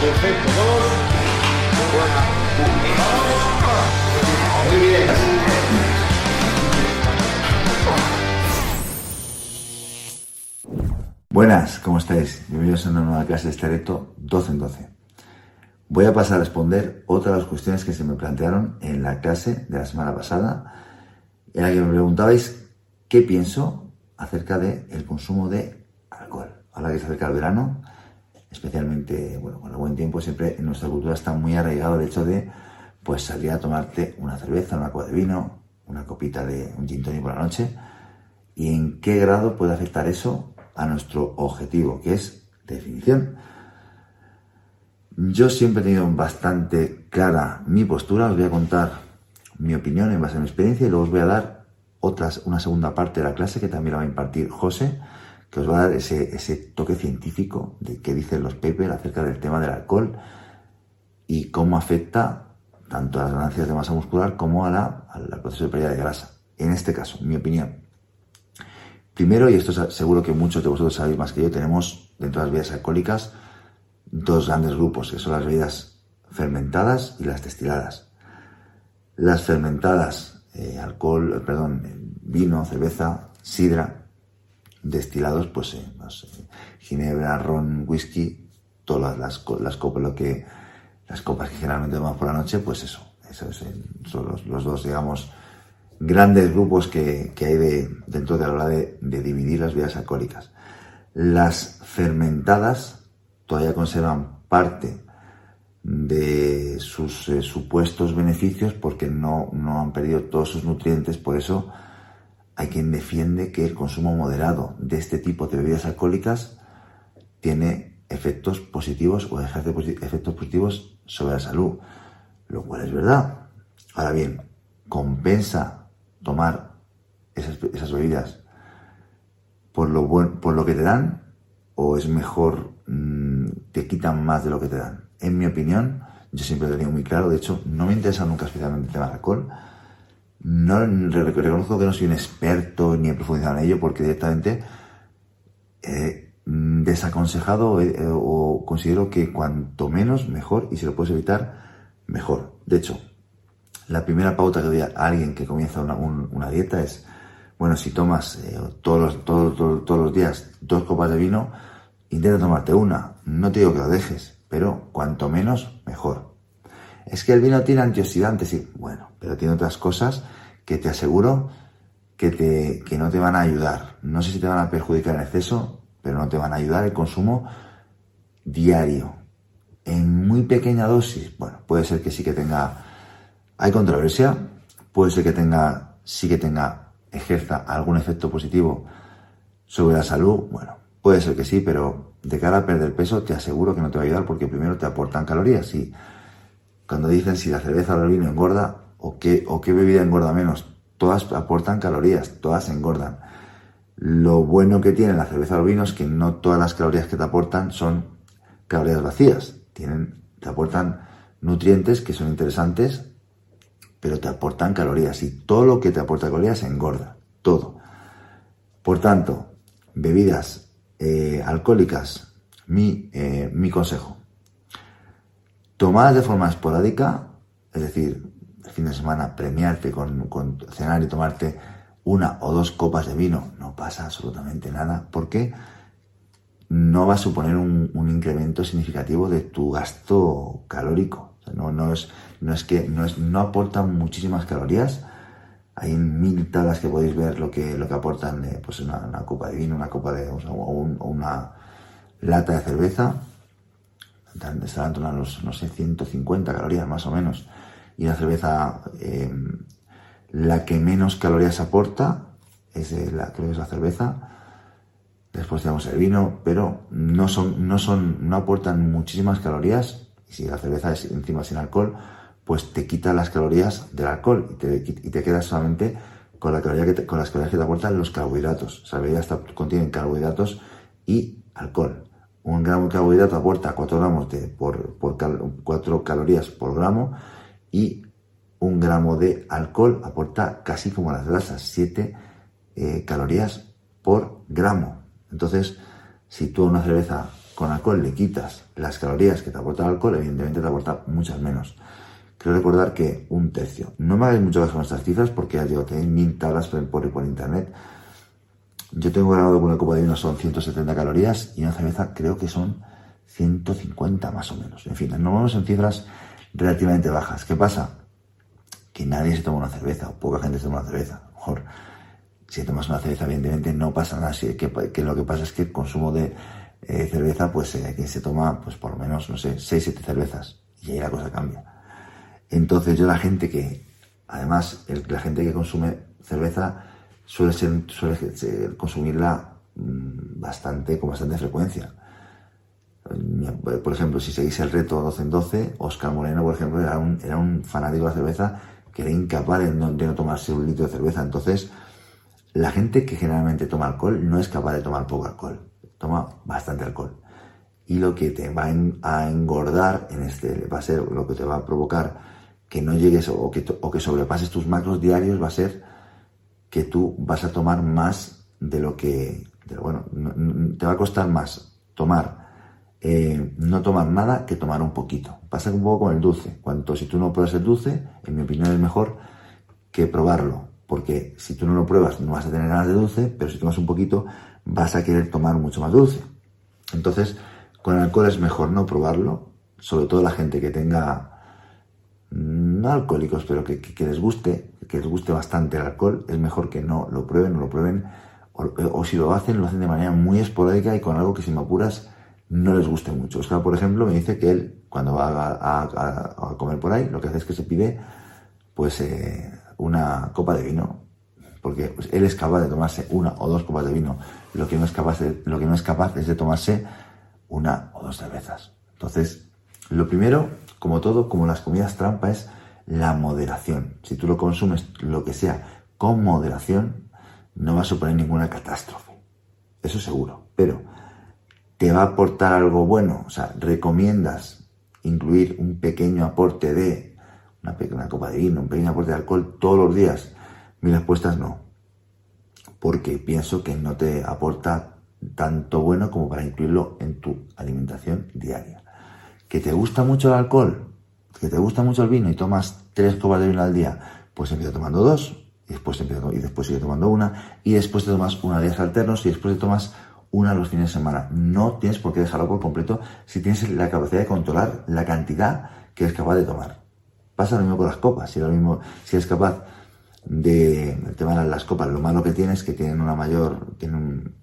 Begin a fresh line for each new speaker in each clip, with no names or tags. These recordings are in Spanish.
Perfecto, dos. Muy bien.
Buenas, ¿cómo estáis? Bienvenidos a una nueva clase de este reto 12 en 12. Voy a pasar a responder otra de las cuestiones que se me plantearon en la clase de la semana pasada, en la que me preguntabais qué pienso acerca del consumo de alcohol. Ahora que se acerca el verano, especialmente, bueno, con el buen tiempo, siempre en nuestra cultura está muy arraigado el hecho de pues salir a tomarte una cerveza, una copa de vino, una copita de un gin tonic por la noche, y en qué grado puede afectar eso a nuestro objetivo, que es definición. Yo siempre he tenido bastante clara mi postura, os voy a contar mi opinión en base a mi experiencia y luego os voy a dar otras, una segunda parte de la clase que también la va a impartir José, os va a dar ese, toque científico de qué dicen los papers acerca del tema del alcohol y cómo afecta tanto a las ganancias de masa muscular como a la, al proceso de pérdida de grasa. En este caso, mi opinión. Primero, y esto seguro que muchos de vosotros sabéis más que yo, tenemos dentro de las bebidas alcohólicas dos grandes grupos, que son las bebidas fermentadas y las destiladas. Las fermentadas, eh, alcohol, eh, perdón, vino, cerveza, sidra, destilados, pues eh, ginebra, ron, whisky, todas las, copas, lo que, las copas que generalmente tomamos por la noche, pues eso, eso son los, dos, digamos, grandes grupos que, hay de, dentro de la hora de, de dividir las bebidas alcohólicas. Las fermentadas todavía conservan parte de sus eh, supuestos beneficios porque no, no han perdido todos sus nutrientes, por eso hay quien defiende que el consumo moderado de este tipo de bebidas alcohólicas tiene efectos positivos o ejerce efectos positivos sobre la salud, lo cual es verdad. Ahora bien, ¿compensa tomar esas, bebidas por lo, por lo que te dan o es mejor mm, te quitan más de lo que te dan? En mi opinión, yo siempre lo digo muy claro, de hecho no me interesa nunca especialmente el tema del alcohol, no reconozco que no soy un experto ni he profundizado en ello porque directamente he desaconsejado eh, o considero que cuanto menos mejor y si lo puedes evitar mejor. De hecho, la primera pauta que doy a alguien que comienza una, dieta es, bueno, si tomas eh, todos, los, todos, todos los días dos copas de vino, intenta tomarte una. No te digo que lo dejes, pero cuanto menos mejor. Es que el vino tiene antioxidantes, sí, bueno, pero tiene otras cosas que te aseguro que, te, que no te van a ayudar. No sé si te van a perjudicar en exceso, pero no te van a ayudar el consumo diario. En muy pequeña dosis, bueno, puede ser que sí que tenga, hay controversia, puede ser que tenga, sí que tenga, ejerza algún efecto positivo sobre la salud, bueno, puede ser que sí, pero de cara a perder peso te aseguro que no te va a ayudar porque primero te aportan calorías y cuando dicen si la cerveza o el vino engorda o qué, o qué bebida engorda menos, todas aportan calorías, todas engordan. Lo bueno que tiene la cerveza o el vino es que no todas las calorías que te aportan son calorías vacías, tienen, te aportan nutrientes que son interesantes, pero te aportan calorías. Y todo lo que te aporta calorías engorda, todo. Por tanto, bebidas eh, alcohólicas, mi, eh, mi consejo, Tomadas de forma esporádica, es decir, el fin de semana premiarte con, cenar y tomarte una o dos copas de vino, no pasa absolutamente nada, porque no va a suponer un, incremento significativo de tu gasto calórico. no, es, que no, aportan muchísimas calorías. Hay mil tablas que podéis ver lo que, lo que aportan pues una, copa de vino, una copa de una lata de cerveza estarán en torno a los, no sé, 150 calorías más o menos. Y la cerveza, eh, la que menos calorías aporta, es la, creo que es la cerveza. Después tenemos el vino, pero no son, no son, no aportan muchísimas calorías. Y si la cerveza es encima sin alcohol, pues te quita las calorías del alcohol y te, y te quedas solamente con, la caloría que con las calorías que te aportan los carbohidratos. O carbohidratos y alcohol. Un gramo de carbohidrato aporta 4 gramos de, por, por 4 calorías por gramo y un gramo de alcohol aporta casi como las grasas, 7 eh, calorías por gramo. Entonces, si tú una cerveza con alcohol le quitas las calorías que te aporta el alcohol, evidentemente te aporta muchas menos. Quiero recordar que un tercio. No me hagáis mucho caso con estas cifras porque ya digo, tenéis mil tablas por, por, por internet. Yo tengo grabado con una copa de vino son 170 calorías y una cerveza creo que son 150 más o menos. En fin, nos vamos en cifras relativamente bajas. ¿Qué pasa? Que nadie se toma una cerveza o poca gente se toma una cerveza. A lo mejor, si tomas una cerveza, evidentemente no pasa nada. que, que lo que pasa es que el consumo de eh, cerveza, pues eh, se toma, pues por lo menos, no sé, 6-7 cervezas. Y ahí la cosa cambia. Entonces yo la gente que, además, la gente que consume cerveza suele, ser, suele consumirla mmm, bastante, con bastante frecuencia. Por ejemplo, si seguís el reto 12 en 12, Oscar Moreno, por ejemplo, era un, era un fanático de la cerveza que era incapaz de no, de no tomarse un litro de cerveza. Entonces, la gente que generalmente toma alcohol no es capaz de tomar poco alcohol, toma bastante alcohol. Y lo que te va a engordar en este, va a ser lo que te va a provocar que no llegues o que, o que sobrepases tus macros diarios, va a ser que tú vas a tomar más de lo que, bueno, no, no, te va a costar más tomar eh, no tomar nada que tomar un poquito. Pasa un poco con el dulce. Cuanto si tú no pruebas el dulce, en mi opinión es mejor que probarlo. Porque si tú no lo pruebas no vas a tener ganas de dulce, pero si tomas un poquito vas a querer tomar mucho más dulce. Entonces, con el alcohol es mejor no probarlo, sobre todo la gente que tenga, mm, no alcohólicos, pero que, que, que les guste, que les guste bastante el alcohol, es mejor que no lo prueben, no lo prueben, o, si lo hacen, lo hacen de manera muy esporádica y con algo que si me apuras no les guste mucho. Oscar, por ejemplo, me dice que él, cuando va a, comer por ahí, lo que hace es que se pide, pues, eh, una copa de vino. Porque él es capaz de tomarse una o dos copas de vino. Lo que no es capaz lo que no es capaz es de tomarse una o dos cervezas. Entonces, lo primero, como todo, como las comidas trampa, es la moderación. Si tú lo consumes, lo que sea, con moderación, no va a suponer ninguna catástrofe. Eso seguro. Pero, te va a aportar algo bueno, o sea, recomiendas incluir un pequeño aporte de una, pequeña copa de vino, un pequeño aporte de alcohol todos los días, mi respuesta es no, porque pienso que no te aporta tanto bueno como para incluirlo en tu alimentación diaria. ¿Que te gusta mucho el alcohol? ¿Que te gusta mucho el vino y tomas tres copas de vino al día? Pues empieza tomando dos, y después, empiezo, y después sigue tomando una, y después te tomas una días alternos, y después te tomas una los fines de semana. No tienes por qué dejarlo por completo si tienes la capacidad de controlar la cantidad que eres capaz de tomar. Pasa lo mismo con las copas. Si, lo mismo, si eres capaz de, el tema de las copas, lo malo que tienes es que tienen una mayor, tienen un,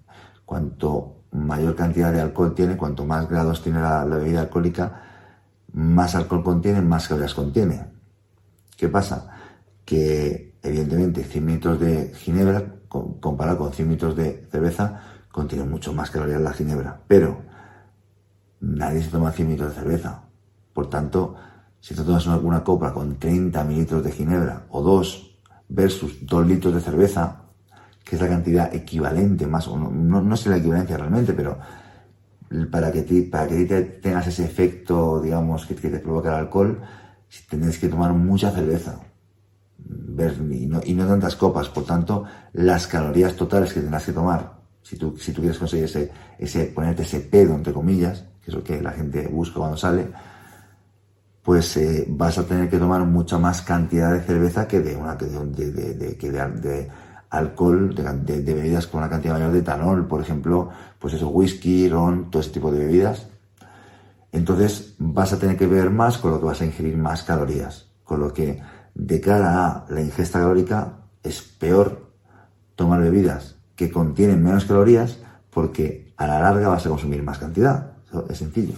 cuanto mayor cantidad de alcohol tiene, cuanto más grados tiene la bebida alcohólica, más alcohol contiene, más calorías contiene. ¿Qué pasa? Que evidentemente 100 litros de ginebra comparado con 100 litros de cerveza contiene mucho más calorías la ginebra, pero nadie se toma 100 litros de cerveza. Por tanto, si te tomas una copa con 30 mililitros de ginebra o 2 versus 2 litros de cerveza, que es la cantidad equivalente, más o no, no, no sé la equivalencia realmente, pero para que, te, para que te tengas ese efecto, digamos, que, te provoca el alcohol, tendrías que tomar mucha cerveza. Y, no, tantas copas, por tanto, las calorías totales que tendrás que tomar si tú, si tú quieres conseguir ese, ese, ponerte ese pedo, entre comillas, que es lo que la gente busca cuando sale, pues eh, vas a tener que tomar mucha más cantidad de cerveza que de una que de, de, de alcohol, de, bebidas con una cantidad mayor de etanol, por ejemplo, pues eso, whisky, ron, todo ese tipo de bebidas. Entonces vas a tener que beber más, con lo que vas a ingerir más calorías. Con lo que de cara a la ingesta calórica es peor tomar bebidas que contienen menos calorías porque a la larga vas a consumir más cantidad. Es sencillo.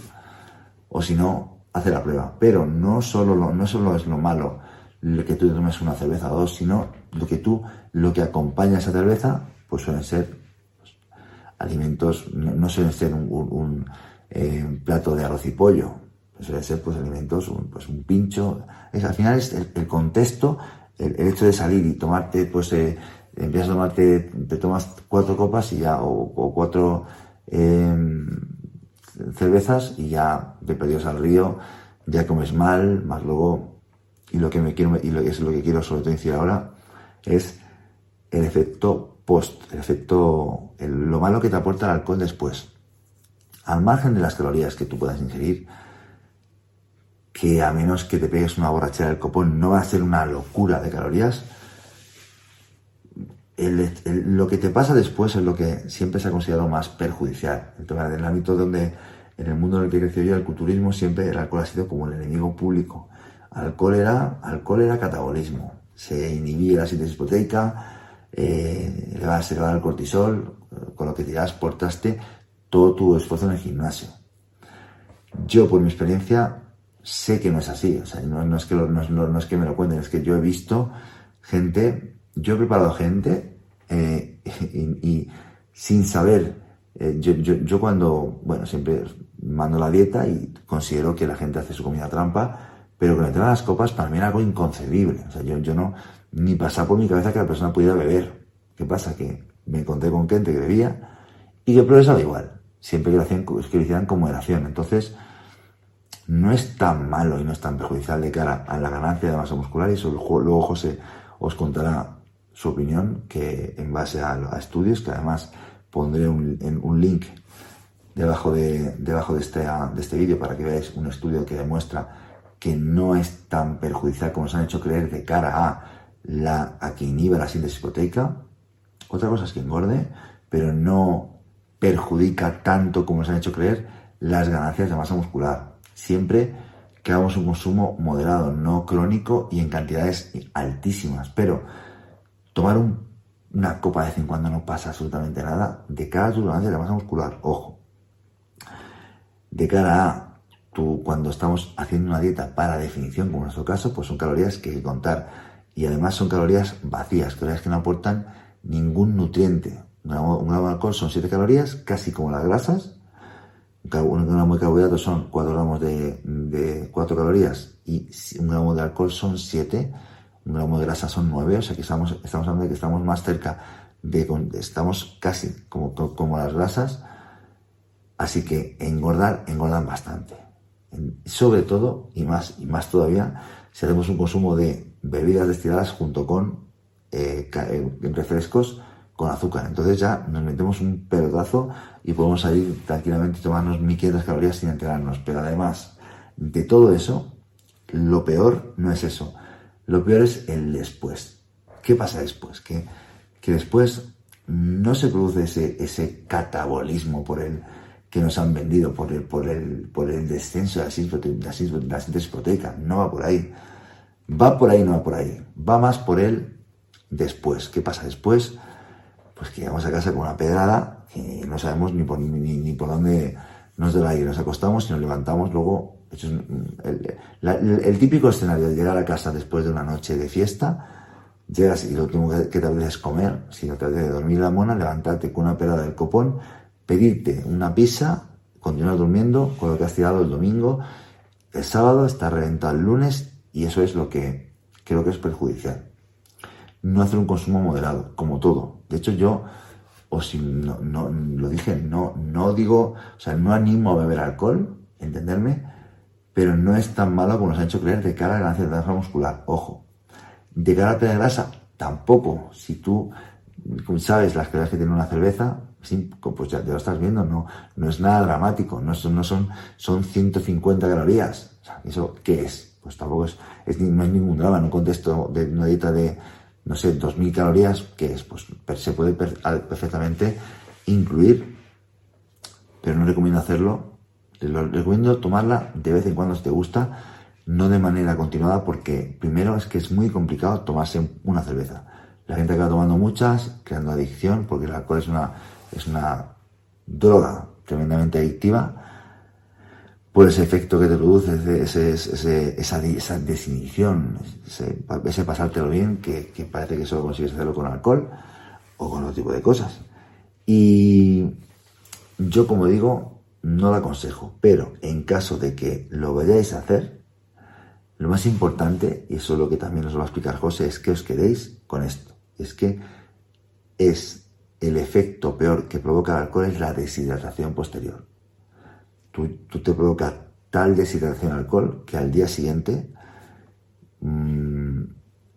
O si no, hace la prueba. Pero no solo, lo, no solo es lo malo lo que tú tomes una cerveza o dos, sino lo que tú, lo que acompaña a esa cerveza, pues suelen ser pues, alimentos, no, suelen ser un, un, eh, plato de arroz y pollo, suelen ser pues alimentos, un, pues un pincho. Al final es el, contexto, el, hecho de salir y tomarte pues eh, empiezas a tomarte, te tomas cuatro copas y ya, o, cuatro eh, cervezas y ya te perdidos al río, ya comes mal, más luego, y lo que me quiero, y lo es lo que quiero sobre todo decir ahora, es el efecto post, el efecto, el, lo malo que te aporta el alcohol después. al margen de las calorías que tú puedas ingerir, que a menos que te pegues una borrachera del copón, no va a ser una locura de calorías. lo que te pasa después es lo que siempre se ha considerado más perjudicial. El tema del ámbito donde, en el mundo en el que creció yo, el culturismo, siempre el alcohol ha sido como el enemigo público. Alcohol era, alcohol era catabolismo. Se inhibía la síntesis proteica, eh, se elevaba el cortisol, con lo que tiras portaste todo tu esfuerzo en el gimnasio. Yo, por mi experiencia, sé que no es así. O sea, no, es que no, es que me lo cuenten, es que yo he visto gente, yo he preparado gente eh, y, sin saber, eh, yo, yo, cuando, bueno, siempre mando la dieta y considero que la gente hace su comida trampa, pero el tema de las copas para mí era algo inconcebible. O sea, yo, yo no, ni pasaba por mi cabeza que la persona pudiera beber. ¿Qué pasa? Que me encontré con gente que bebía y yo progresaba igual. Siempre que lo, hacían, que lo hicieran con moderación. Entonces, no es tan malo y no es tan perjudicial de cara a la ganancia de masa muscular y eso luego José os contará su opinión que en base a, estudios que además pondré un, un link debajo de, debajo de este, de este vídeo para que veáis un estudio que demuestra que no es tan perjudicial como se han hecho creer de cara a, la, a que inhiba la síntesis proteica. Otra cosa es que engorde, pero no perjudica tanto como se han hecho creer las ganancias de masa muscular siempre que hagamos un consumo moderado, no crónico y en cantidades altísimas. Pero tomar una copa de vez en cuando no pasa absolutamente nada de cara a tu ganancia de masa muscular. Ojo. De cara a cuando estamos haciendo una dieta para definición, como en nuestro caso, pues son calorías que hay que contar. Y además son calorías vacías, calorías que no aportan ningún nutriente. Un gramo, de alcohol son 7 calorías, casi como las grasas, un gramo de carbohidratos son 4 gramos de, de 4 calorías y un gramo de alcohol son 7, un gramo de grasa son 9, o sea que estamos, estamos hablando de que estamos más cerca de, estamos casi como, como las grasas, así que engordar, engordan bastante. Sobre todo, y más, y más todavía, si hacemos un consumo de bebidas destiladas junto con eh, eh refrescos con azúcar. Entonces ya nos metemos un pelotazo y podemos salir tranquilamente y tomarnos 1500 calorías sin enterarnos. Pero además de todo eso, lo peor no es eso. Lo peor es el después. ¿Qué pasa después? Que, que después no se produce ese, ese catabolismo por el que nos han vendido, por el, por el, por el descenso de la síntesis proteica. No va por ahí. Va por ahí, no va por ahí. Va más por el después. ¿Qué pasa después? pues que llegamos a casa con una pedrada y no sabemos ni por, ni, por dónde nos da el aire. Nos acostamos y nos levantamos luego. El, típico escenario de llegar a casa después de una noche de fiesta, llegas y lo último que te apetece es comer, si no te apetece dormir la mona, levantarte con una pedrada del copón, pedirte una pizza, continuar durmiendo con lo que has tirado el domingo, el sábado, estar reventado el lunes y eso es lo que creo que es perjudicial no hacer un consumo moderado, como todo. De hecho, yo, o si no, no, lo dije, no, no digo, o sea, no animo a beber alcohol, entenderme, pero no es tan malo como nos han hecho creer de cara a ganancia de grasa muscular. Ojo, de cara a tener grasa, tampoco. Si tú sabes las calorías que tiene una cerveza, pues ya te lo estás viendo, no, no es nada dramático, no son, no son, son 150 calorías. ¿eso qué es? Pues tampoco es, no es ningún drama, no contesto de una dieta de, no sé, 2.000 calorías, que es, pues se puede perfectamente incluir, pero no recomiendo hacerlo. Lo recomiendo tomarla de vez en cuando si te gusta, no de manera continuada, porque primero es que es muy complicado tomarse una cerveza. La gente acaba tomando muchas, creando adicción, porque el alcohol es una, es una droga tremendamente adictiva por ese efecto que te produce, ese, esa, esa, desinhibición, ese, ese pasártelo bien, que, parece que solo consigues hacerlo con alcohol o con otro tipo de cosas. Y yo, como digo, no la aconsejo, pero en caso de que lo vayáis a hacer, lo más importante, y eso es lo que también os va a explicar José, es que os quedéis con esto. Es que es el efecto peor que provoca el alcohol es la deshidratación posterior tú, te provocas tal deshidratación al alcohol que al día siguiente mm,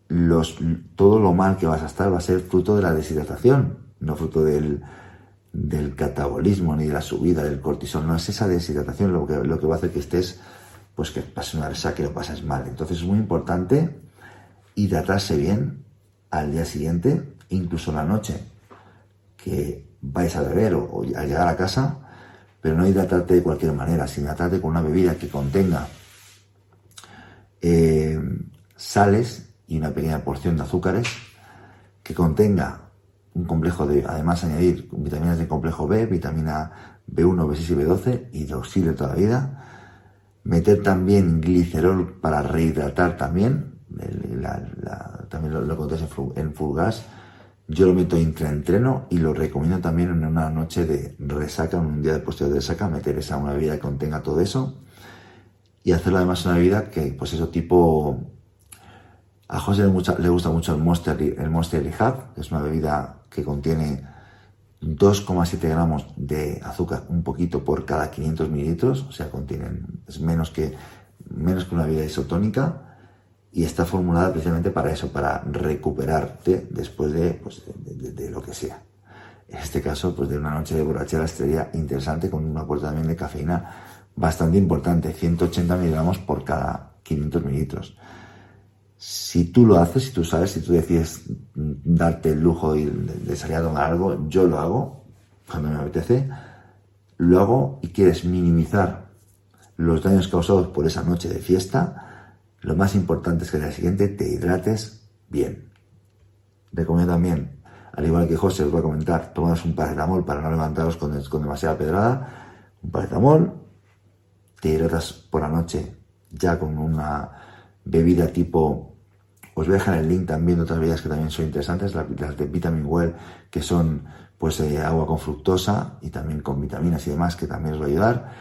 los, todo lo mal que vas a estar va a ser fruto de la deshidratación, no fruto del, del catabolismo ni de la subida del cortisol, no es esa deshidratación lo que, lo que va a hacer que estés, pues que pases una resaca, que lo pases mal. Entonces es muy importante hidratarse bien al día siguiente, incluso la noche que vais a beber o, a llegar a casa, pero no hidratarte de cualquier manera, sino hidratarte con una bebida que contenga eh, sales y una pequeña porción de azúcares, que contenga un complejo de, además añadir vitaminas de complejo B, vitamina B1, B6 y B12, hidroxil de toda la vida, meter también glicerol para rehidratar también, también lo, lo en, en Fulgas, yo lo meto intraentreno y lo recomiendo también en una noche de resaca, en un día de posterior de resaca, meter esa una bebida que contenga todo eso y hacerlo además una bebida que, pues eso, tipo. A José le, gusta mucho el Monster, el Monster que es una bebida que contiene 2,7 gramos de azúcar, un poquito por cada 500 mililitros, o sea, contienen, es menos que, menos que una bebida isotónica y está formulada precisamente para eso, para recuperarte después de, pues, de, lo que sea. En este caso, pues de una noche de borrachera sería interesante con un aporte también de cafeína bastante importante, 180 miligramos por cada 500 mililitros. Si tú lo haces, si tú sabes, si tú decides darte el lujo de salir a tomar algo, yo lo hago cuando me apetece, lo hago y quieres minimizar los daños causados por esa noche de fiesta, lo más importante es que al día siguiente te hidrates bien. Recomiendo también, al igual que José os va a comentar, tomaros un paracetamol para no levantaros con, con demasiada pedrada. Un paracetamol, te hidratas por la noche ya con una bebida tipo os voy a dejar el link también de otras bebidas que también son interesantes, las, de Vitamin Well, que son pues eh, agua con fructosa y también con vitaminas y demás, que también os va a ayudar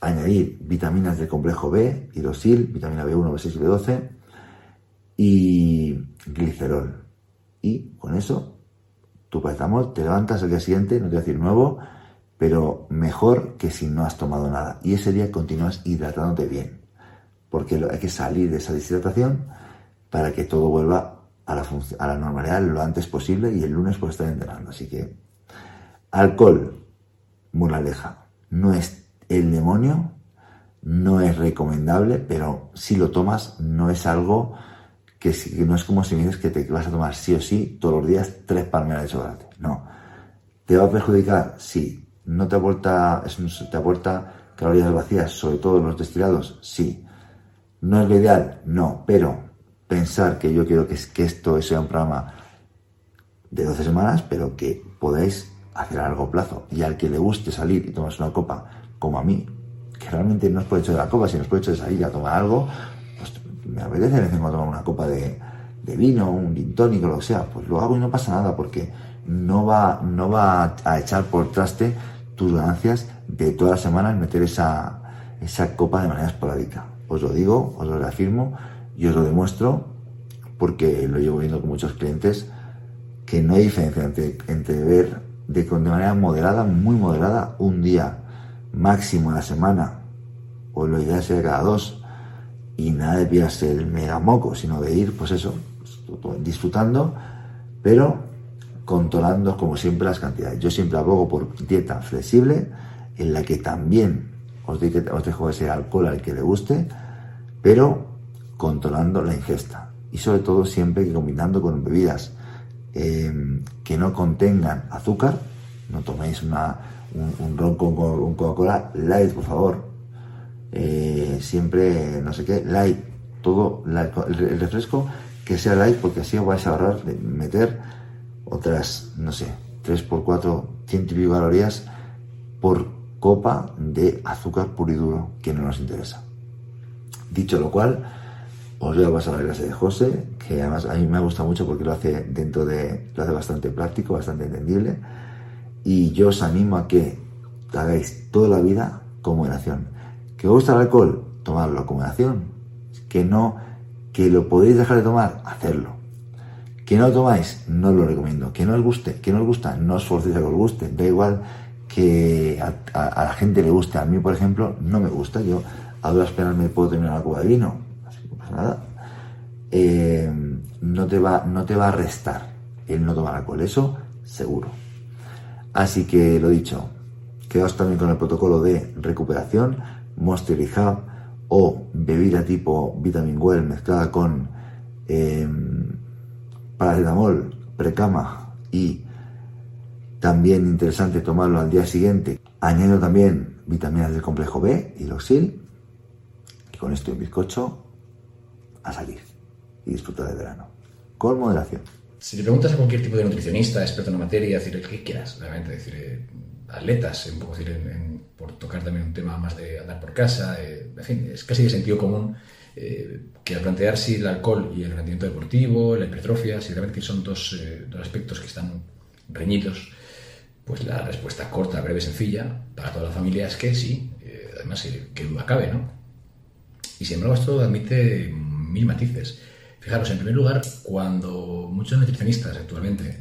añadir vitaminas del complejo B, hidroxil, vitamina B1, B6 y B12 y glicerol. Y con eso, tu paracetamol, te levantas el día siguiente, no te voy a decir nuevo, pero mejor que si no has tomado nada. Y ese día continúas hidratándote bien, porque hay que salir de esa deshidratación para que todo vuelva a la, a la normalidad lo antes posible y el lunes puedes estar entrenando. Así que, alcohol, moraleja, no es el demonio no es recomendable, pero si lo tomas no es algo que, no es como si me dices que te vas a tomar sí o sí todos los días tres palmeras de chocolate. No. ¿Te va a perjudicar? Sí. ¿No te aporta, te aporta calorías vacías, sobre todo los destilados? Sí. ¿No es lo ideal? No. Pero pensar que yo quiero que, que esto sea un programa de 12 semanas, pero que podáis hacer a largo plazo. Y al que le guste salir y tomarse una copa como a mí, que realmente no os puede echar de la copa, si nos puede echar de salir a tomar algo, pues me apetece de tomar una copa de, vino, un gin tónico, lo que sea, pues lo hago y no pasa nada, porque no va, no va a echar por traste tus ganancias de todas las semanas meter esa, esa copa de manera esporádica. Os lo digo, os lo reafirmo y os lo demuestro porque lo llevo viendo con muchos clientes que no hay diferencia entre, entre beber de, de manera moderada, muy moderada, un día máximo a la semana, o lo ideal sería cada dos, y nada de el mega moco, sino de ir, pues eso, disfrutando, pero controlando como siempre las cantidades. Yo siempre abogo por dieta flexible, en la que también os, os dejo ese alcohol al que le guste, pero controlando la ingesta. Y sobre todo siempre combinando con bebidas eh, que no contengan azúcar, no toméis una, un, ron con, un Coca-Cola light, por favor. Eh, siempre, no sé qué, light, todo el, refresco que sea light, porque así os vais a ahorrar de meter otras, no sé, 3 por 4, 100 y calorías por copa de azúcar puro y duro, que no nos interesa. Dicho lo cual, os voy a pasar la clase de José, que además a mí me gusta mucho porque lo hace dentro de, lo hace bastante práctico, bastante entendible y yo os animo a que hagáis toda la vida con moderación. ¿Que os gusta el alcohol? Tomarlo con moderación. Que no, que lo podéis dejar de tomar, hacerlo. Que no lo tomáis, no lo recomiendo. Que no os guste, que no os gusta, no os forcéis a que os guste. Da igual que a, la gente le guste. A mí, por ejemplo, no me gusta. Yo a duras penas me puedo terminar una copa de vino. Así que no pasa nada. Eh, no, te va, no te va a restar el no tomar alcohol. Eso seguro. Así que lo dicho, quedaos también con el protocolo de recuperación, Monster o bebida tipo Vitamin Well mezclada con eh, paracetamol, precama y también interesante tomarlo al día siguiente. Añado también vitaminas del complejo B, hidroxil, y con esto y un bizcocho a salir y disfrutar del verano. Con moderación.
Si le preguntas a cualquier tipo de nutricionista, experto en la materia, decir el que quieras, realmente, decir, eh, atletas, un poco decir, en- en- por tocar también un tema más de andar por casa, eh, en fin, es casi de sentido común eh, que al plantear si el alcohol y el rendimiento deportivo, la hipertrofia, si realmente son dos, eh, dos aspectos que están reñidos, pues la respuesta corta, breve, sencilla para toda la familia es que sí, eh, además, eh, qué duda cabe, ¿no? Y sin embargo, esto admite mil matices. Fijaros, en primer lugar, cuando muchos nutricionistas actualmente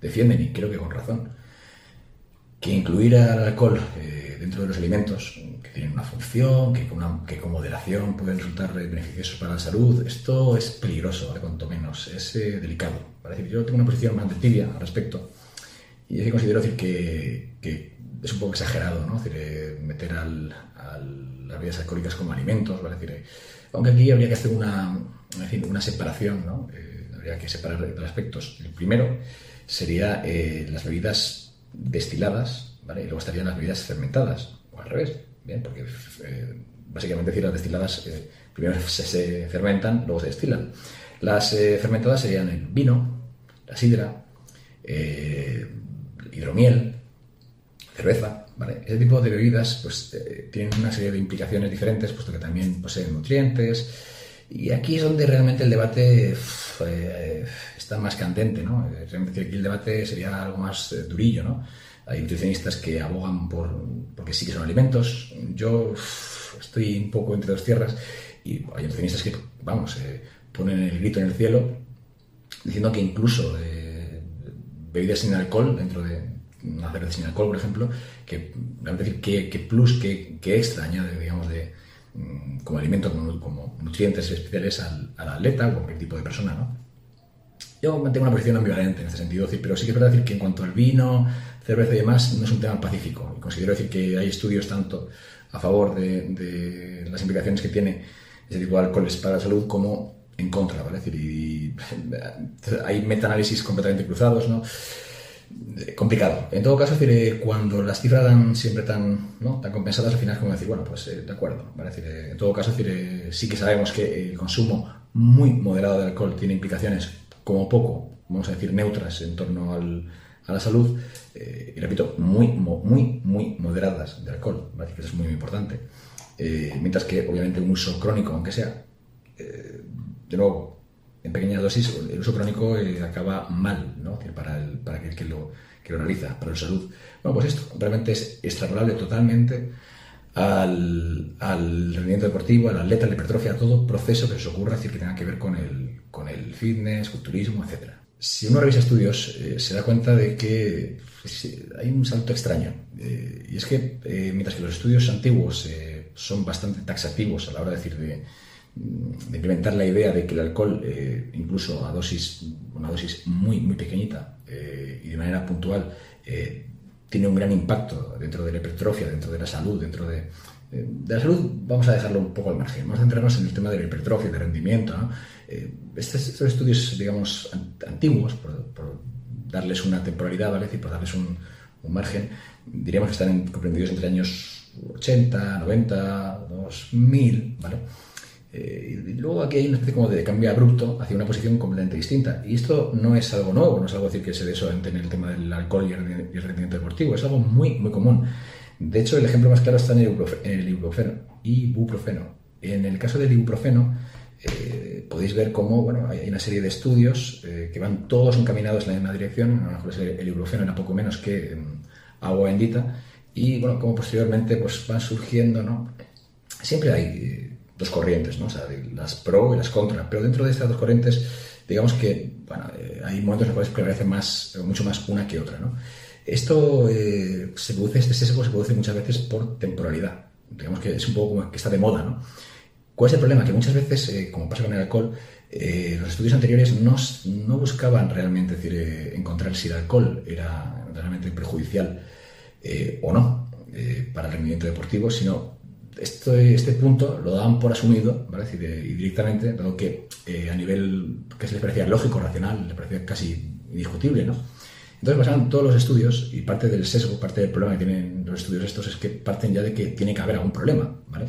defienden, y creo que con razón, que incluir al alcohol eh, dentro de los alimentos que tienen una función, que con, una- que con moderación pueden resultar beneficiosos para la salud, esto es peligroso, ¿vale? cuanto menos, es eh, delicado. ¿vale? Yo tengo una posición de tibia al respecto y es que considero decir, que, que es un poco exagerado ¿no? Es decir, eh, meter al, al- las bebidas alcohólicas como alimentos. ¿vale? Es decir, eh, aunque aquí habría que hacer una, una separación, ¿no? Eh, habría que separar dos aspectos. El primero sería eh, las bebidas destiladas, ¿vale? y luego estarían las bebidas fermentadas, o al revés, ¿bien? porque eh, básicamente decir las destiladas primero se, se fermentan, luego se destilan. Las fermentadas serían el vino, la sidra, hidromiel, cerveza, ¿vale? Tipo de bebidas pues eh, tienen una serie de implicaciones diferentes, puesto que también poseen nutrientes. Y aquí es donde realmente el debate uf, eh, está más candente, ¿no? Eh, Realmente aquí el debate sería algo más eh, durillo, ¿no? Hay nutricionistas que abogan por, porque sí que son alimentos. Yo uf, estoy un poco entre dos tierras y hay nutricionistas que, vamos, eh, ponen el grito en el cielo diciendo que incluso eh, bebidas sin alcohol, dentro de una cerveza sin alcohol, por ejemplo, que, decir, qué, qué plus, qué, qué extra añade, digamos, de, mm, como alimento, como, como nutrientes especiales al, al atleta cualquier tipo de persona, ¿no? Yo mantengo una posición ambivalente en este sentido, pero sí que es verdad decir que en cuanto al vino, cerveza y demás, no es un tema pacífico. Y considero decir que hay estudios tanto a favor de, de las implicaciones que tiene ese tipo de alcoholes para la salud como en contra, ¿vale? Es decir, y, hay metaanálisis completamente cruzados, ¿no? Eh, complicado. En todo caso, decir, eh, cuando las cifras dan siempre tan, ¿no? tan compensadas, al final es como decir, bueno, pues eh, de acuerdo. ¿vale? En todo caso, decir, sí que sabemos que el consumo muy moderado de alcohol tiene implicaciones como poco, vamos a decir, neutras en torno al, a la salud, y repito, muy, muy, muy moderadas de alcohol, eso es muy, importante. Mientras que, obviamente, un uso crónico, aunque sea, de nuevo, en pequeñas dosis, el uso crónico eh, acaba mal, ¿no? Para, el, para aquel que lo, que lo realiza, para la salud. Bueno, pues esto realmente es extrapolable totalmente al, al rendimiento deportivo, al atleta, a la hipertrofia, a todo proceso que se ocurra, es decir, que tenga que ver con el, con el fitness, culturismo, etc. Si uno revisa estudios, eh, se da cuenta de que pues, hay un salto extraño. Eh, y es que eh, mientras que los estudios antiguos eh, son bastante taxativos a la hora de decir de, de implementar la idea de que el alcohol, eh, incluso a dosis, una dosis muy, muy pequeñita eh, y de manera puntual, eh, tiene un gran impacto dentro de la hipertrofia, dentro de la salud, dentro de, eh, de la salud, vamos a dejarlo un poco al margen. Vamos a centrarnos en el tema de la hipertrofia, de rendimiento. ¿no? Eh, estos, estos estudios, digamos, an- antiguos, por, por darles una temporalidad, ¿vale? Decir, por darles un, un margen, diríamos que están en- comprendidos entre años 80, 90, 2000, ¿vale? Eh, y luego aquí hay una especie como de cambio abrupto hacia una posición completamente distinta. Y esto no es algo nuevo, no es algo decir que se dé solamente en el tema del alcohol y el, y el rendimiento deportivo, es algo muy, muy común. De hecho, el ejemplo más claro está en el, ibuprofe- en el ibuprofeno, ibuprofeno. En el caso del ibuprofeno, eh, podéis ver cómo bueno, hay una serie de estudios eh, que van todos encaminados en la misma dirección. A lo mejor el, ibuprofeno era poco menos que mm, agua bendita. Y bueno, como posteriormente pues, van surgiendo, ¿no? Siempre hay eh, dos corrientes, ¿no? O sea, las pro y las contra. Pero dentro de estas dos corrientes, digamos que bueno, eh, hay momentos en los cuales prevalece más, mucho más una que otra, ¿no? Esto eh, se produce, este sesgo se produce muchas veces por temporalidad. Digamos que es un poco como que está de moda, ¿no? ¿Cuál es el problema? Que muchas veces, eh, como pasa con el alcohol, eh, los estudios anteriores no, no buscaban realmente decir, eh, encontrar si el alcohol era realmente perjudicial eh, o no eh, para el rendimiento deportivo, sino este, este punto lo dan por asumido, ¿vale? decir, y directamente, dado que a nivel que se les parecía lógico, racional, les parecía casi indiscutible, ¿no? Entonces pasaron todos los estudios y parte del sesgo, parte del problema que tienen los estudios estos es que parten ya de que tiene que haber algún problema, ¿vale?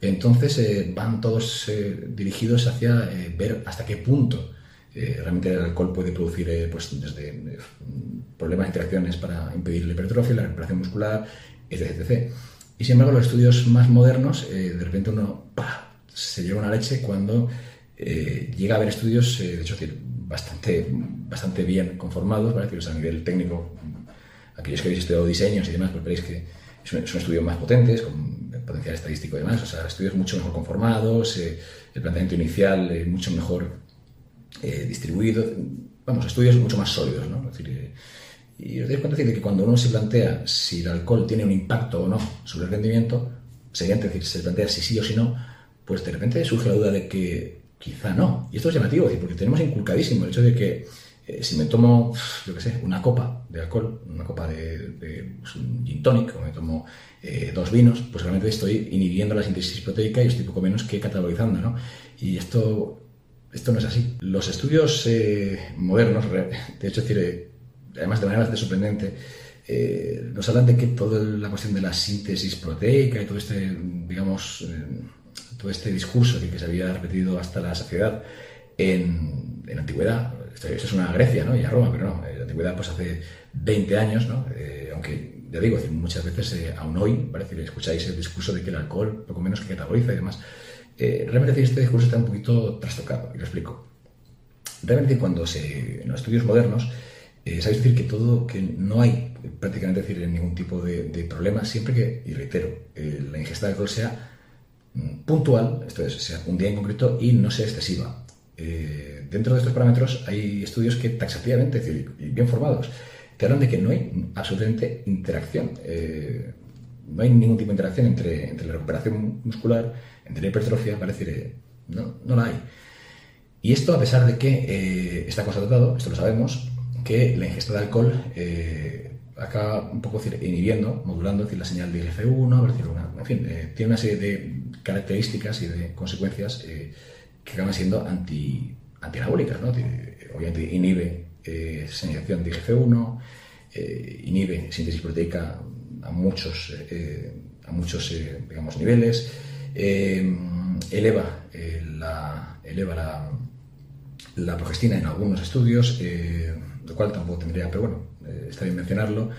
Entonces eh, van todos eh, dirigidos hacia eh, ver hasta qué punto realmente el alcohol puede producir pues, desde problemas de interacciones para impedir la hipertrofia, la recuperación muscular, etc. Y sin embargo, los estudios más modernos, de repente uno se lleva una leche cuando llega a haber estudios, de hecho, bastante, bastante bien conformados, ¿vale? a nivel técnico, aquellos que habéis estudiado diseños y demás, pues veréis que son, estudios más potentes, con potencial estadístico y demás, o sea, estudios mucho mejor conformados, eh, el planteamiento inicial eh, mucho mejor eh, distribuido, vamos, estudios mucho más sólidos, ¿no? Y os dais cuenta de que cuando uno se plantea si el alcohol tiene un impacto o no sobre el rendimiento, sería decir, se plantea si sí o si no, pues de repente surge la duda de que quizá no. Y esto es llamativo, porque tenemos inculcadísimo el hecho de que eh, si me tomo, yo qué sé, una copa de alcohol, una copa de, pues, un gin tonic, o me tomo eh, dos vinos, pues realmente estoy inhibiendo la síntesis proteica y estoy poco menos que catabolizando, ¿no? Y esto, esto no es así. Los estudios eh, modernos, de hecho, decir, además de manera bastante sorprendente, nos hablan de que toda la cuestión de la síntesis proteica y todo este, digamos, todo este discurso que, se había repetido hasta la saciedad en, en antigüedad, esto es una Grecia ¿no? y a Roma, pero no, en la antigüedad pues hace 20 años, ¿no? Eh, aunque ya digo, muchas veces eh, aún hoy parece que escucháis el discurso de que el alcohol poco menos que cataboliza y demás. Eh, realmente este discurso está un poquito trastocado, y lo explico. Realmente cuando se, en los estudios modernos, sabéis decir que todo, que no hay prácticamente decir ningún tipo de, de problema, siempre que, y reitero, la ingesta de alcohol sea mm, puntual, esto es, sea un día en concreto y no sea excesiva. Eh, dentro de estos parámetros hay estudios que taxativamente, es decir, bien formados, te hablan de que no hay absolutamente interacción. Eh, no hay ningún tipo de interacción entre, entre, la recuperación muscular, entre la hipertrofia, para decir, eh, no, no la hay. Y esto a pesar de que está constatado, esto lo sabemos, que la ingesta de alcohol acaba un poco inhibiendo, modulando decir, la señal de IGF-1, decir, en fin, tiene una serie de características y de consecuencias que acaban siendo anti, antianabólicas, ¿no? Obviamente inhibe eh, señalización de IGF-1, eh, inhibe síntesis proteica a muchos, eh, a muchos digamos, niveles, eleva, la, eleva la, la, progestina en algunos estudios, lo cual tampoco tendría, pero bueno, está bien mencionarlo,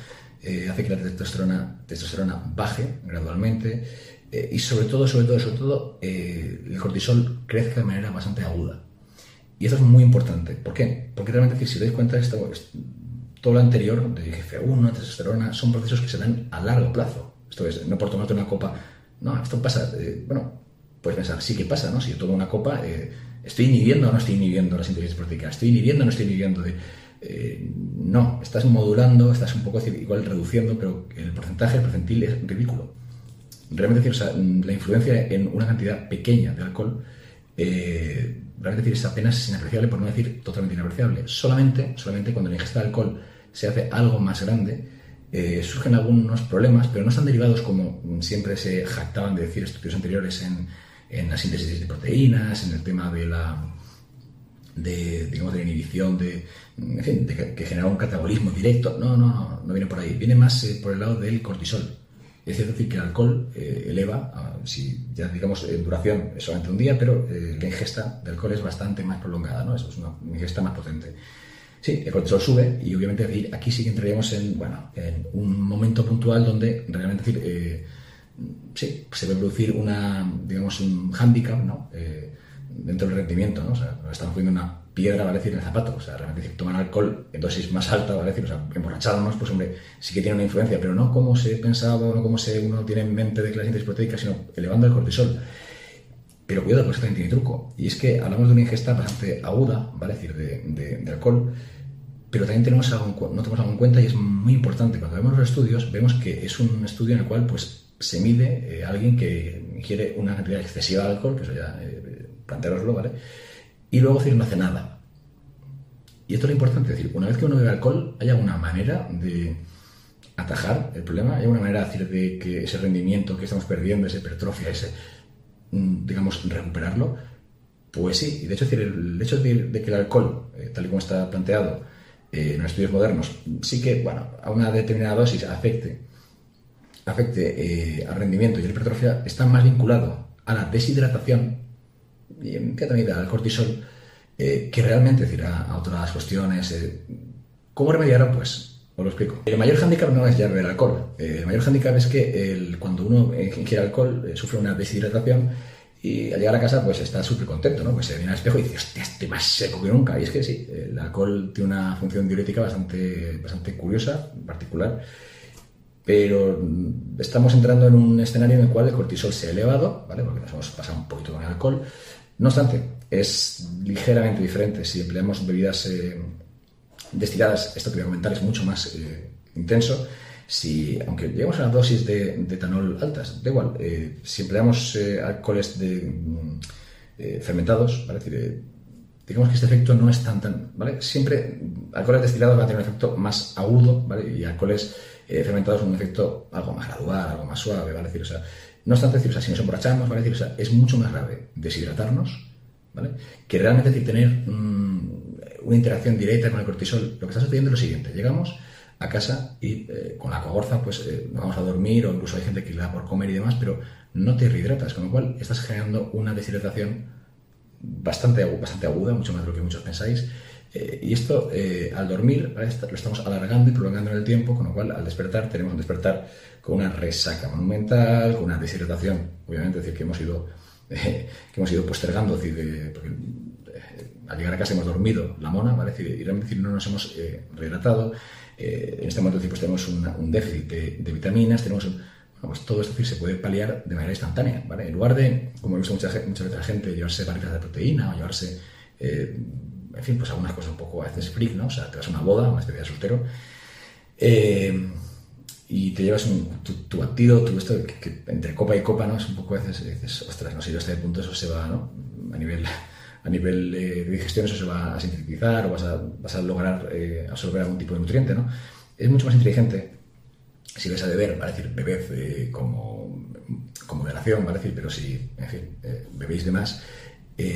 hace que la testosterona, testosterona baje gradualmente, eh, y sobre todo, sobre todo, sobre todo, eh, el cortisol crezca de manera bastante aguda. Y esto es muy importante. ¿Por qué? Porque realmente, si os dais cuenta, esto, todo lo anterior, de IGF-1, testosterona, son procesos que se dan a largo plazo. Esto es, no por tomarte una copa. No, esto pasa. Eh, bueno, puedes pensar, sí que pasa, ¿no? Si yo tomo una copa, ¿estoy inhibiendo o no estoy inhibiendo la síntesis proteica? ¿Estoy inhibiendo o no estoy inhibiendo? De, no, estás modulando, estás un poco igual reduciendo, pero el porcentaje, el percentil es ridículo realmente decir, o sea, la influencia en una cantidad pequeña de alcohol, eh, realmente decir, es apenas inapreciable, por no decir totalmente inapreciable. Solamente, solamente cuando la ingesta de alcohol se hace algo más grande, eh, surgen algunos problemas, pero no están derivados como siempre se jactaban de decir estudios anteriores en, en la síntesis de proteínas, en el tema de la de, digamos, de la inhibición de, en fin, de que, genera un catabolismo directo. No, no, no, no viene por ahí. Viene más eh, por el lado del cortisol. Es decir, que el alcohol eh, eleva, si ya digamos en duración es solamente un día, pero eh, la ingesta de alcohol es bastante más prolongada, ¿no? Eso es una ingesta más potente. Sí, el cortisol sube y obviamente aquí sí que entraríamos en, bueno, en un momento puntual donde realmente eh, sí, se puede producir una, digamos, un hándicap, ¿no? Dentro del rendimiento, ¿no? O sea, estamos poniendo una piedra, ¿vale? decir, en el zapato. O sea, realmente decir, tomar alcohol en dosis más alta, ¿vale? decir, o sea, emborracharnos, pues hombre, sí que tiene una influencia, pero no como se pensaba, no como se uno tiene en mente de que la síntesis proteica, sino elevando el cortisol. Pero cuidado, esto también tiene truco. Y es que hablamos de una ingesta bastante aguda, ¿vale? decir, de, de, alcohol, pero también tenemos algo, no tenemos algo en cuenta y es muy importante. Cuando vemos los estudios, vemos que es un estudio en el cual, pues, se mide eh, alguien que ingiere una cantidad excesiva de alcohol, que eso ya, eh, plantearoslo, ¿vale? y luego decir no hace nada. Y esto es lo importante, es decir, una vez que uno bebe alcohol, ¿hay alguna manera de atajar el problema? ¿Hay alguna manera decir, de que ese rendimiento que estamos perdiendo, esa hipertrofia, ese, mm, digamos, recuperarlo? Pues sí, y de hecho, decir, el hecho de, que el alcohol, eh, tal y como está planteado eh, en los estudios modernos, sí que, bueno, a una determinada dosis afecte, afecte eh, al rendimiento y a la hipertrofia, está más vinculado a la deshidratación y en medida al cortisol que realmente decir, a, otras cuestiones. ¿Cómo remediarlo? Pues os lo explico. El mayor hándicap no es ya beber alcohol. el mayor hándicap es que el, cuando uno ingiere alcohol sufre una deshidratación y al llegar a casa, pues está súper contento, ¿no? Pues se viene al espejo y dice, hostia, estoy más seco que nunca. Y es que sí, el alcohol tiene una función diurética bastante, bastante curiosa, particular. Pero estamos entrando en un escenario en el cual el cortisol se ha elevado, ¿vale? Porque nos hemos pasado un poquito con el alcohol. No obstante, es ligeramente diferente si empleamos bebidas eh, destiladas. Esto que voy a comentar es mucho más eh, intenso si, aunque lleguemos a una dosis de, etanol altas, da igual, eh, si empleamos alcoholes de, mm, fermentados, digamos que este efecto no es tan tan, ¿vale? Siempre alcoholes destilados van a tener un efecto más agudo, ¿vale? Y alcoholes fermentados un efecto algo más gradual, algo más suave, ¿vale? Decir, o sea, no obstante, decir, o si nos emborrachamos, ¿vale? Decir, o es mucho más grave deshidratarnos, ¿vale? Que realmente decir, tener mm, una interacción directa con el cortisol. Lo que está sucediendo es lo siguiente, llegamos a casa y eh, con la cogorza pues eh, vamos a dormir o incluso hay gente que le da por comer y demás, pero no te rehidratas, con lo cual estás generando una deshidratación bastante, bastante aguda, mucho más de lo que muchos pensáis. Eh, y esto al dormir lo estamos alargando y prolongando en el tiempo, con lo cual al despertar tenemos que despertar con una resaca monumental, con una deshidratación, obviamente, es decir, que hemos ido, que hemos ido postergando, es decir, porque al llegar a casa hemos dormido la mona, ¿vale? y realmente no nos hemos rehidratado, eh, en este momento pues, tenemos un déficit de, vitaminas, tenemos pues todo esto se puede paliar de manera instantánea, ¿vale? En lugar de, como he visto mucha, mucha veces la gente, llevarse barritas de proteína o llevarse, eh, en fin, pues algunas cosas un poco a veces freak, ¿no? O sea, te vas a una boda, una especie de soltero, eh, y te llevas tu, tu, batido, tu esto, que, entre copa y copa, ¿no? Es un poco a veces, dices, ostras, no sé, yo hasta este punto eso se va, ¿no? A nivel a nivel de digestión eso se va a sintetizar o vas a, vas a lograr eh, absorber algún tipo de nutriente, ¿no? Es mucho más inteligente si vais a beber, ¿vale? decir, bebed eh, como, como moderación, ¿vale? decir, pero si, en fin, eh, bebéis de más,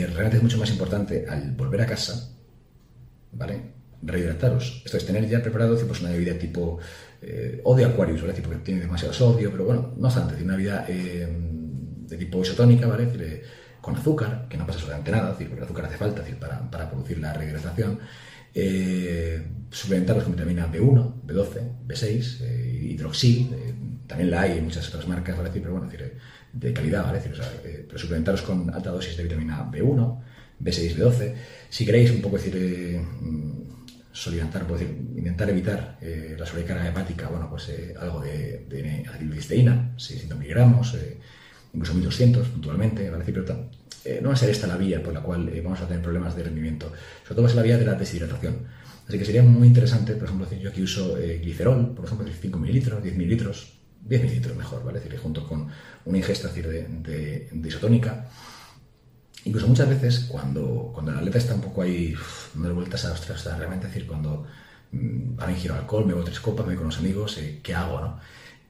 realmente es mucho más importante al volver a casa, ¿vale? Rehidrataros. Esto es tener ya preparado pues, una bebida tipo o de Aquarius, ¿vale? Decir, porque tiene demasiado sodio, pero bueno, no obstante, tiene una bebida de tipo isotónica, ¿vale? Decir, con azúcar, que no pasa absolutamente nada, decir, porque el azúcar hace falta decir, para, producir la rehidratación. Eh, suplementarlos con vitamina B1, B12, B6, eh, hidroxil, eh, también la hay en muchas otras marcas, ¿vale? pero bueno, decir, de calidad, ¿vale? Decir, o sea, eh, suplementaros con alta dosis de vitamina B1, B6, B12. Si queréis un poco decir, mm, solidantar, decir, intentar evitar la sobrecarga hepática, bueno, pues algo de, de acetilcisteína, 600 miligramos, incluso 1200 puntualmente, ¿vale? Pero eh, no va a ser esta la vía por la cual eh, vamos a tener problemas de rendimiento, sobre todo va a ser la vía de la deshidratación. Así que sería muy interesante, por ejemplo, yo aquí uso eh, glicerol, por ejemplo, 5 mililitros, 10 mililitros, 10 mililitros mejor, ¿vale? Es decir, junto con una ingesta decir, de, isotónica. Incluso muchas veces, cuando, cuando el atleta está un poco ahí, dándole vueltas a ostras, realmente decir, cuando mmm, ahora ingiero alcohol, me voy tres copas, me voy con los amigos, ¿qué hago, no?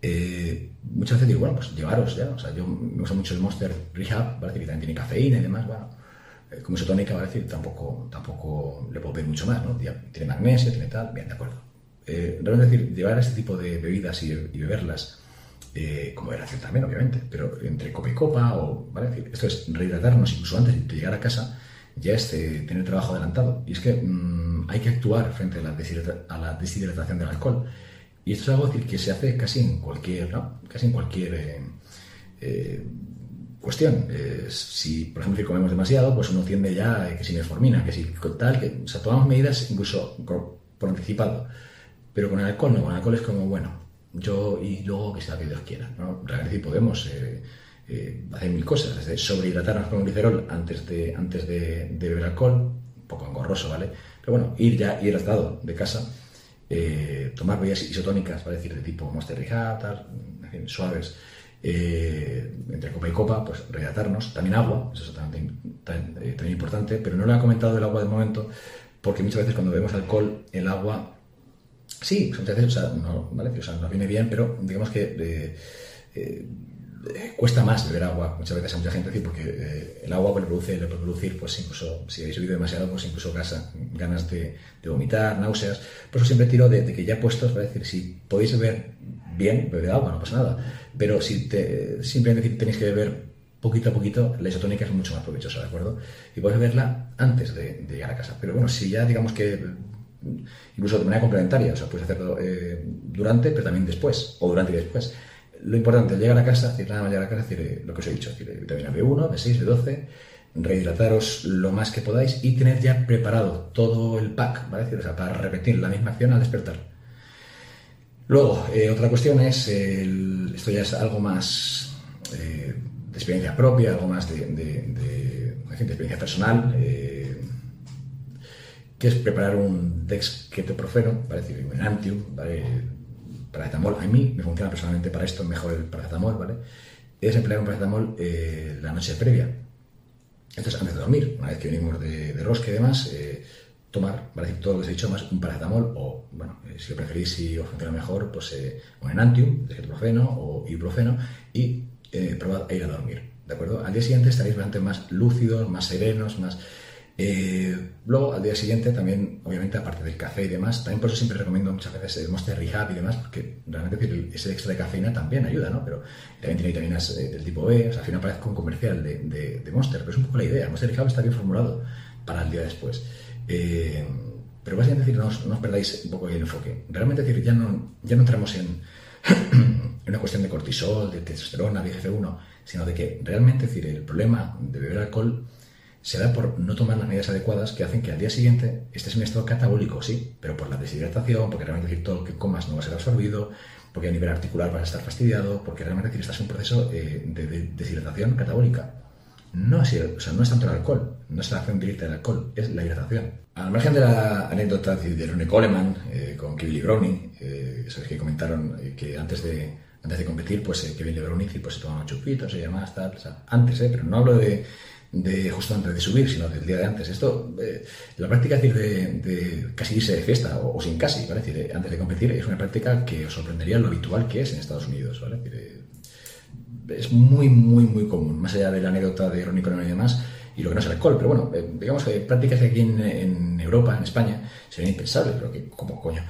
Eh, muchas veces digo, bueno, pues llevaros ya. O sea, yo me uso mucho el Monster Rehab, ¿vale? Que también tiene cafeína y demás, bueno. Eh, como isotónica, ¿vale? Decir, tampoco, tampoco le puedo pedir mucho más, ¿no? Tiene magnesio, tiene tal, bien, de acuerdo. Eh, realmente decir, llevar este tipo de bebidas y, beberlas, eh, como moderación también, obviamente, pero entre copa y copa, o, ¿vale? Decir, esto es rehidratarnos incluso antes de llegar a casa, ya es tener trabajo adelantado. Y es que mm, hay que actuar frente a la, a la deshidratación del alcohol. Y esto es algo que se hace casi en cualquier, ¿no? casi en cualquier eh, eh, cuestión. si, por ejemplo, si comemos demasiado, pues uno tiende ya que si metformina, que si tal, que, o sea, tomamos medidas incluso por anticipado. Pero con el alcohol no, con el alcohol es como, bueno, yo y luego que sea que Dios quiera. Realmente podemos eh, hacer mil cosas, desde sobrehidratarnos con glicerol antes de, antes de, beber alcohol, un poco engorroso, ¿vale? Pero bueno, ir ya hidratado de casa eh, tomar bebidas isotónicas, para decir, de tipo Monster Rehab, suaves, eh, entre copa y copa, pues rehidratarnos. También agua, eso es también, eh, también, importante, pero no lo he comentado del agua de momento, porque muchas veces cuando bebemos alcohol, el agua, sí, muchas veces, o sea, no, ¿vale? o nos viene bien, pero digamos que eh, eh, cuesta más beber agua muchas veces a mucha gente, porque eh, el agua puede producir, le puede producir, pues incluso, si habéis bebido demasiado, pues incluso gasa, ganas de, vomitar, náuseas. Por eso siempre tiro de, que ya puestos, para decir, si podéis beber bien, bebed agua, no pasa nada. Pero si te, simplemente tenéis que beber poquito a poquito, la isotónica es mucho más provechosa, ¿de acuerdo? Y puedes beberla antes de, de llegar a casa. Pero bueno, si ya digamos que incluso de manera complementaria, o sea, puedes hacerlo eh, durante, pero también después, o durante y después. Lo importante llegar a casa, decir, nada más llegar a casa, decir, eh, lo que os he dicho, decir, vitamina B1, B6, B12, rehidrataros lo más que podáis y tener ya preparado todo el pack, ¿vale? O sea, para repetir la misma acción al despertar. Luego, eh, otra cuestión es, el, esto ya es algo más de experiencia propia, algo más de, de, de, experiencia personal, que es preparar un dexketoprofeno, ¿vale? decir, un Antium, ¿vale? paracetamol. A mí me funciona personalmente para esto mejor el paracetamol, ¿vale? Es emplear un paracetamol eh, la noche previa. Entonces, antes de dormir, una vez que venimos de, de rosque y demás, eh, tomar, ¿vale? todo lo que os he dicho, más un paracetamol o, bueno, eh, si lo preferís, si os funciona mejor, pues eh, un enantium, dexketoprofeno o ibuprofeno y eh, probad a ir a dormir, ¿de acuerdo? Al día siguiente estaréis bastante más lúcidos, más serenos, más... Eh, luego, al día siguiente, también, obviamente, aparte del café y demás, también por eso siempre recomiendo muchas veces el Monster Rehab y demás, porque realmente ese extra de cafeína también ayuda, ¿no? Pero también tiene vitaminas del tipo B, o sea, al final parece un comercial de, de, de Monster, pero es un poco la idea. El Monster Rehab está bien formulado para el día después. Eh, pero básicamente decir, no no os, perdáis un poco el enfoque. Realmente decir, ya no, ya no entramos en, en una cuestión de cortisol, de testosterona, de IGF-1, sino de que realmente decir, el problema de beber alcohol se da por no tomar las medidas adecuadas que hacen que al día siguiente estés en estado catabólico, sí, pero por la deshidratación, porque realmente todo lo que comas no va a ser absorbido, porque a nivel articular vas a estar fastidiado, porque realmente decir, estás en un proceso eh, de, de deshidratación catabólica. No es, o sea, no es tanto el alcohol, no es la acción directa del alcohol, es la hidratación. Al margen de la anécdota de Ronnie Coleman eh, con Kevin Lebroni, eh, sabes que comentaron eh, que antes de, antes de competir, pues eh, Kevin Lebroni pues, se tomaba chupitos y demás, tal, o sea, antes, pero no hablo de, de, justo antes de subir, sino del día de antes. Esto, eh, la práctica decir, de, de, casi irse de fiesta, o, sin casi, ¿vale? decir, antes de competir, es una práctica que os sorprendería lo habitual que es en Estados Unidos, ¿vale? Decir, es muy, muy, muy común, más allá de la anécdota de Ronnie Coleman y demás, y lo que no es el alcohol, pero bueno, eh, digamos que prácticas que aquí en, en, Europa, en España, serían impensables, pero que, como coño.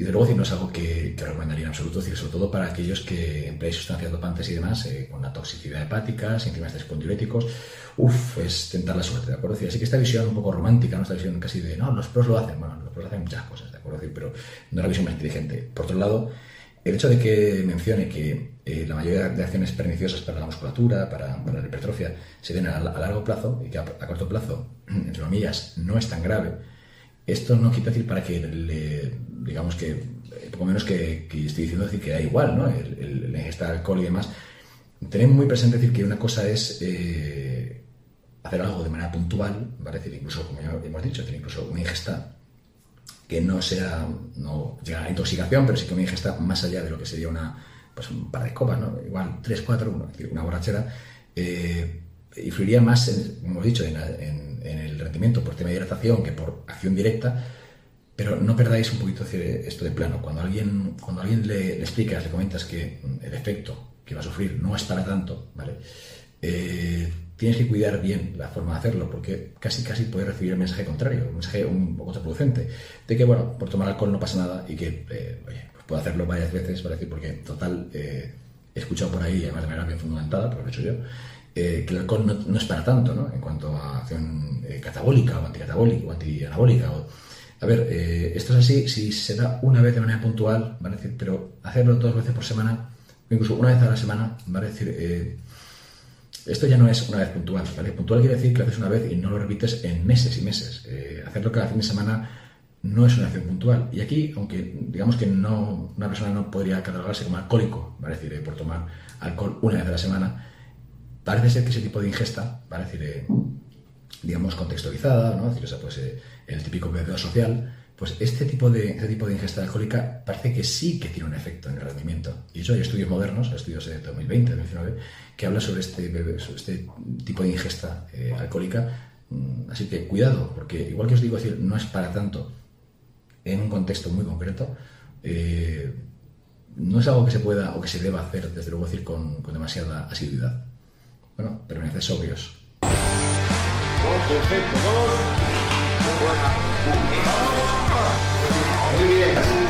Y de luego, decir, no es algo que, recomendaría en absoluto, decir, sobre todo para aquellos que empleáis sustancias dopantes y demás, eh, con la toxicidad hepática, síntomas espondiuréticos, uff, es tentar la suerte, ¿de acuerdo? Así que esta visión un poco romántica, ¿no? esta visión casi de, no, los pros lo hacen, bueno, los pros hacen muchas cosas, ¿de acuerdo? Pero no es la visión más inteligente. Por otro lado, el hecho de que mencione que eh, la mayoría de acciones perniciosas para la musculatura, para, para la hipertrofia, se den a, a, largo plazo y que a, a, corto plazo, entre comillas, no es tan grave, esto no quiere decir para que le, digamos que, poco menos que, que estoy diciendo decir que da igual, ¿no? El, el, ingesta de alcohol y demás. Tened muy presente decir que una cosa es eh, hacer algo de manera puntual, ¿vale? Decir, incluso, como ya hemos dicho, decir, incluso una ingesta que no sea, no llega a la intoxicación, pero sí que una ingesta más allá de lo que sería una, pues un par de copas, ¿no? Igual tres, cuatro, una, una borrachera, eh, influiría más, en, como hemos dicho, en, en, en, el rendimiento por tema de hidratación que por acción directa, pero no perdáis un poquito esto de plano. Cuando alguien, cuando alguien le, le explicas, le comentas que el efecto que va a sufrir no es para tanto, ¿vale? Eh, tienes que cuidar bien la forma de hacerlo, porque casi casi puedes recibir el mensaje contrario, un mensaje un poco contraproducente, de que, bueno, por tomar alcohol no pasa nada y que, eh, oye, pues puedo hacerlo varias veces, para porque total, eh, he escuchado por ahí, además de manera bien fundamentada, porque lo he hecho yo, eh, que el alcohol no, es para tanto, ¿no? En cuanto a acción eh, catabólica o anticatabólica o antianabólica. O... A ver, eh, esto es así si se da una vez de manera puntual, ¿vale? Decir, pero hacerlo dos veces por semana, incluso una vez a la semana, ¿vale? decir, eh, esto ya no es una vez puntual, ¿vale? Puntual quiere decir que lo haces una vez y no lo repites en meses y meses. Hacerlo cada fin de semana no es una acción puntual. Y aquí, aunque digamos que no, una persona no podría catalogarse como alcohólico, ¿vale? decir, eh, por tomar alcohol una vez a la semana, parece ser que ese tipo de ingesta, ¿vale? decir, eh, digamos, contextualizada, ¿no? sea, pues, eh, el típico bebedor social, pues este tipo, de, este tipo de ingesta alcohólica parece que sí que tiene un efecto en el rendimiento. Y eso hay estudios modernos, estudios de 2020, 2019, que hablan sobre este, sobre este tipo de ingesta eh, alcohólica Mm, Así que cuidado, porque igual que os digo, es decir, no es para tanto en un contexto muy concreto. no es algo que se pueda o que se deba hacer, desde luego, decir, con demasiada asiduidad. Bueno, permanece sobrios.
Muy bien.